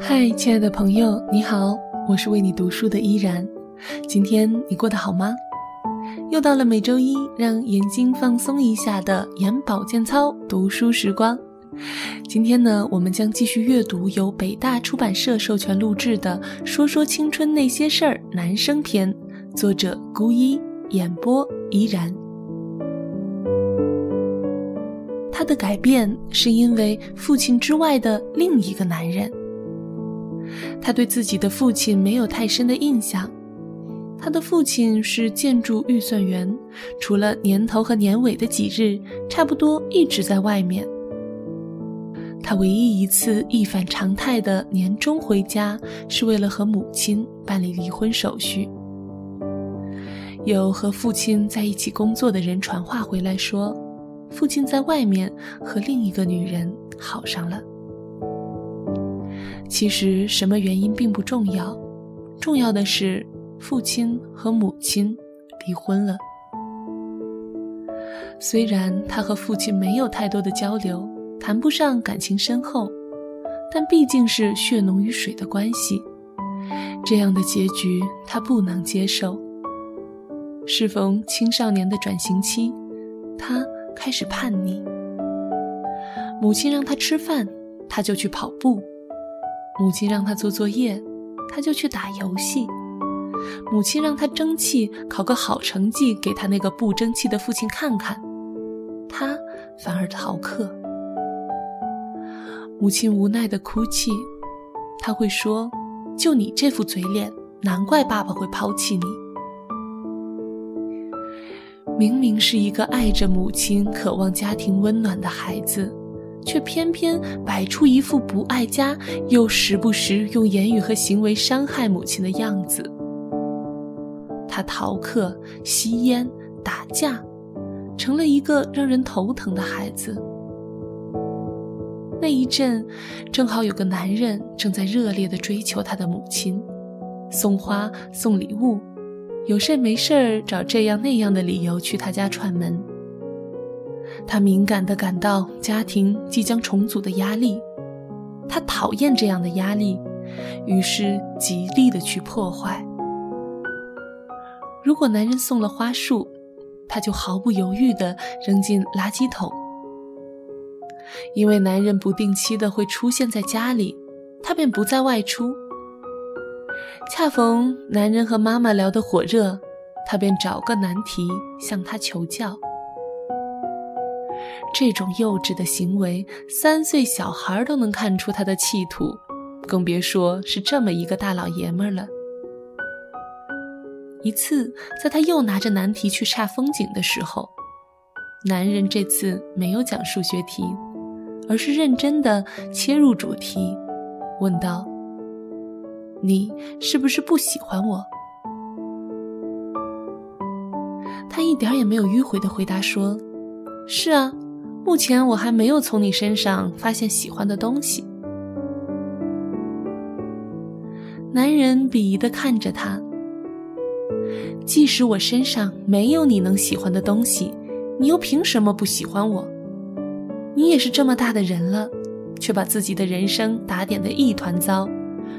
嗨，亲爱的朋友，你好，我是为你读书的依然。今天你过得好吗？又到了每周一让眼睛放松一下的眼保健操读书时光。今天呢，我们将继续阅读由北大出版社授权录制的《说说青春那些事儿》男生篇，作者孤一，演播依然。他的改变是因为父亲之外的另一个男人。他对自己的父亲没有太深的印象。他的父亲是建筑预算员，除了年头和年尾的几日，差不多一直在外面。他唯一一次一反常态的年终回家，是为了和母亲办理离婚手续。有和父亲在一起工作的人传话回来说，父亲在外面和另一个女人好上了。其实什么原因并不重要，重要的是父亲和母亲离婚了。虽然他和父亲没有太多的交流，谈不上感情深厚，但毕竟是血浓于水的关系，这样的结局他不能接受。适逢青少年的转型期，他开始叛逆。母亲让他吃饭，他就去跑步。母亲让他做作业，他就去打游戏；母亲让他争气，考个好成绩给他那个不争气的父亲看看，他反而逃课。母亲无奈的哭泣，他会说：“就你这副嘴脸，难怪爸爸会抛弃你。”明明是一个爱着母亲、渴望家庭温暖的孩子。却偏偏摆出一副不爱家，又时不时用言语和行为伤害母亲的样子。他逃课、吸烟、打架，成了一个让人头疼的孩子。那一阵，正好有个男人正在热烈地追求他的母亲，送花、送礼物，有事没事儿找这样那样的理由去他家串门。他敏感地感到家庭即将重组的压力，他讨厌这样的压力，于是极力地去破坏。如果男人送了花束，他就毫不犹豫地扔进垃圾桶。因为男人不定期的会出现在家里，他便不再外出。恰逢男人和妈妈聊得火热，他便找个难题向他求教。这种幼稚的行为，三岁小孩都能看出他的企图，更别说是这么一个大老爷们了。一次，在他又拿着难题去煞风景的时候，男人这次没有讲数学题，而是认真的切入主题，问道：“你是不是不喜欢我？”他一点也没有迂回的回答说：“是啊。”目前我还没有从你身上发现喜欢的东西。男人鄙夷的看着他。即使我身上没有你能喜欢的东西，你又凭什么不喜欢我？你也是这么大的人了，却把自己的人生打点的一团糟，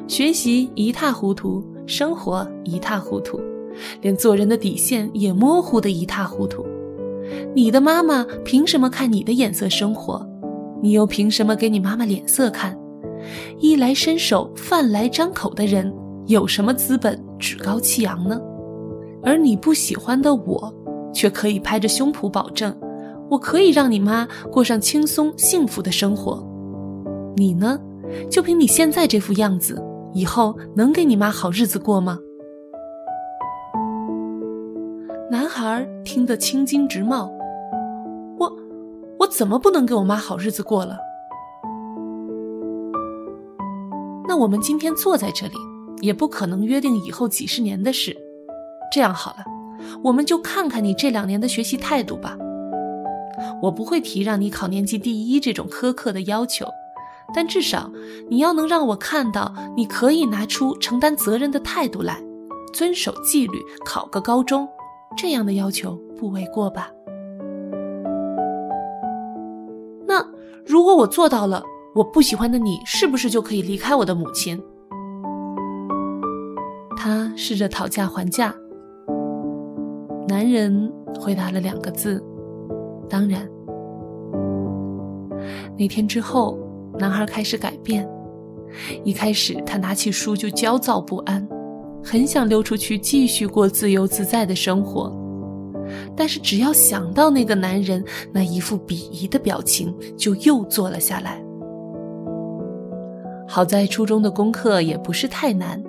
学习一塌糊涂，生活一塌糊涂，连做人的底线也模糊的一塌糊涂。你的妈妈凭什么看你的眼色生活？你又凭什么给你妈妈脸色看？衣来伸手、饭来张口的人，有什么资本趾高气扬呢？而你不喜欢的我，却可以拍着胸脯保证，我可以让你妈过上轻松幸福的生活。你呢？就凭你现在这副样子，以后能给你妈好日子过吗？孩听得青筋直冒，我，我怎么不能给我妈好日子过了？那我们今天坐在这里，也不可能约定以后几十年的事。这样好了，我们就看看你这两年的学习态度吧。我不会提让你考年级第一这种苛刻的要求，但至少你要能让我看到你可以拿出承担责任的态度来，遵守纪律，考个高中。这样的要求不为过吧？那如果我做到了，我不喜欢的你是不是就可以离开我的母亲？他试着讨价还价。男人回答了两个字：“当然。”那天之后，男孩开始改变。一开始，他拿起书就焦躁不安，很想溜出去继续过自由自在的生活。但是，只要想到那个男人那一副鄙夷的表情，就又坐了下来。好在初中的功课也不是太难，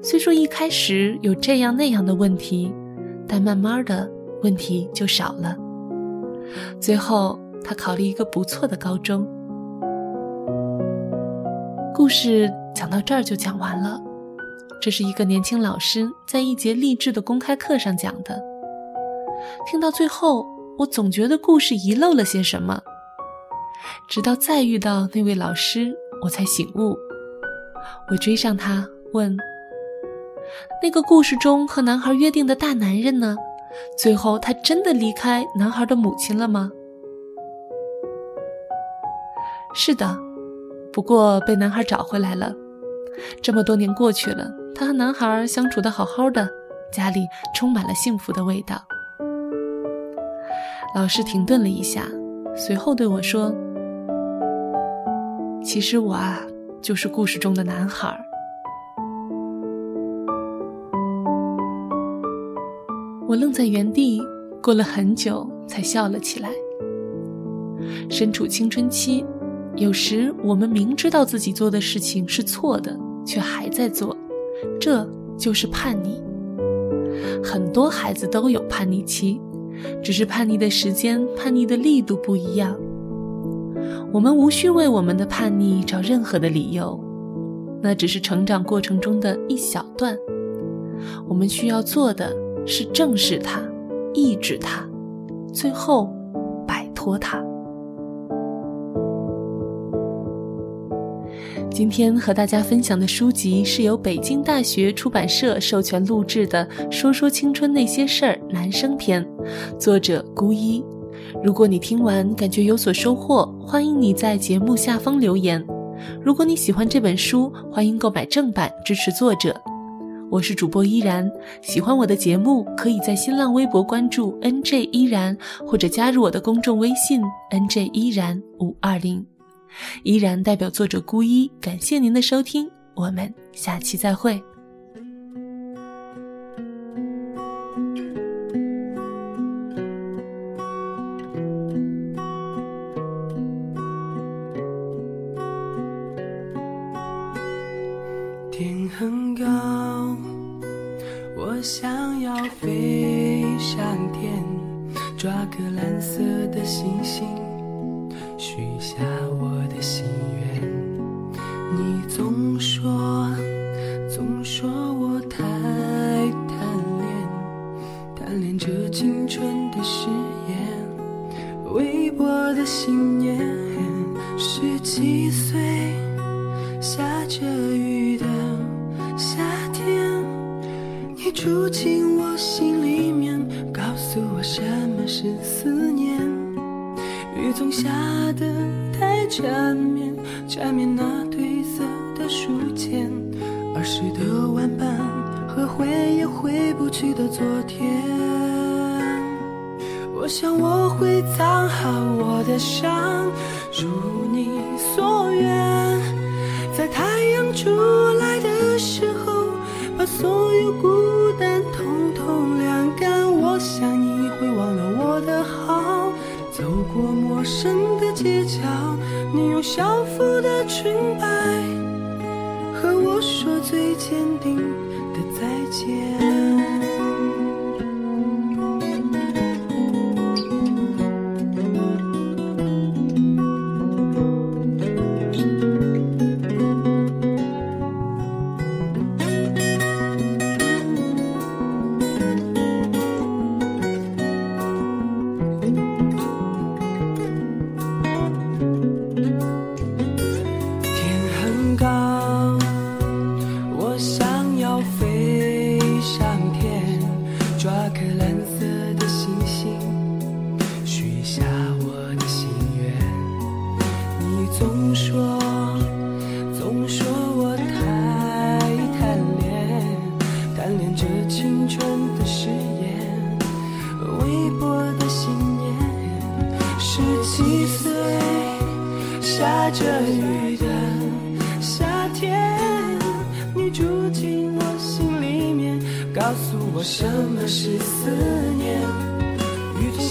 虽说一开始有这样那样的问题，但慢慢的问题就少了。最后，他考了一个不错的高中。故事讲到这儿就讲完了。这是一个年轻老师在一节励志的公开课上讲的。听到最后，我总觉得故事遗漏了些什么。直到再遇到那位老师。我才醒悟，我追上他，问：“那个故事中和男孩约定的大男人呢？最后他真的离开男孩的母亲了吗？”“是的，不过被男孩找回来了。这么多年过去了，他和男孩相处的好好的，家里充满了幸福的味道。”老师停顿了一下，随后对我说。其实我啊，就是故事中的男孩。我愣在原地，过了很久才笑了起来。身处青春期，有时我们明知道自己做的事情是错的，却还在做，这就是叛逆。很多孩子都有叛逆期，只是叛逆的时间、叛逆的力度不一样。我们无需为我们的叛逆找任何的理由，那只是成长过程中的一小段。我们需要做的是正视它，抑制它，最后摆脱它。今天和大家分享的书籍是由北京大学出版社授权录制的《说说青春那些事儿》男生篇，作者孤一。如果你听完感觉有所收获，欢迎你在节目下方留言。如果你喜欢这本书，欢迎购买正版支持作者。我是主播依然，喜欢我的节目，可以在新浪微博关注 NJ 依然，或者加入我的公众微信 NJ 依然五二零。依然代表作者孤一，感谢您的收听，我们下期再会。天很高，我想要飞上天，抓个蓝色的星星，许下我的心愿。你总说，总说我太贪恋，贪恋这青春的誓言，微薄的信念。十七岁，下着雨的夏天，你。住进我心里面，告诉我什么是思念。雨总下得太缠绵，缠绵那褪色的书签，儿时的玩伴和回也回不去的昨天。我想我会藏好我的伤，如你所愿，在太阳出来的时候，把所有孤。陌生的街角，你用校服的裙摆和我说最坚定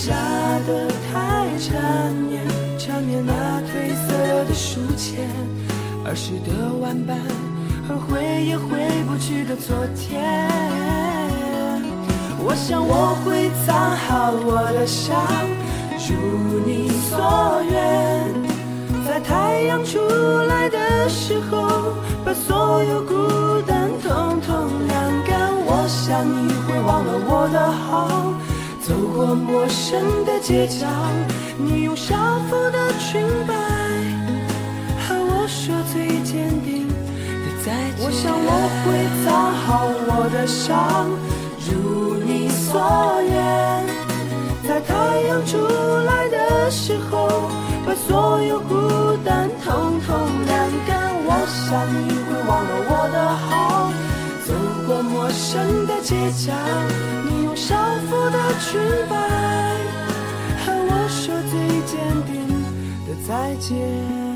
下的太缠绵，缠绵那褪色的书签，儿时的玩伴和回也回不去的昨天。我想我会藏好我的伤，如你所愿，在太阳出来的时候，把所有孤单统统晾干。我想你会忘了我的好。走过陌生的街角，你用校服的裙摆和我说最坚定的再见。我想我会藏好我的伤，如你所愿，在太阳出来的时候，把所有孤单统统晾干。我想你会忘了我的好，陌生的街角，你用少妇的裙摆和我说最坚定的再见。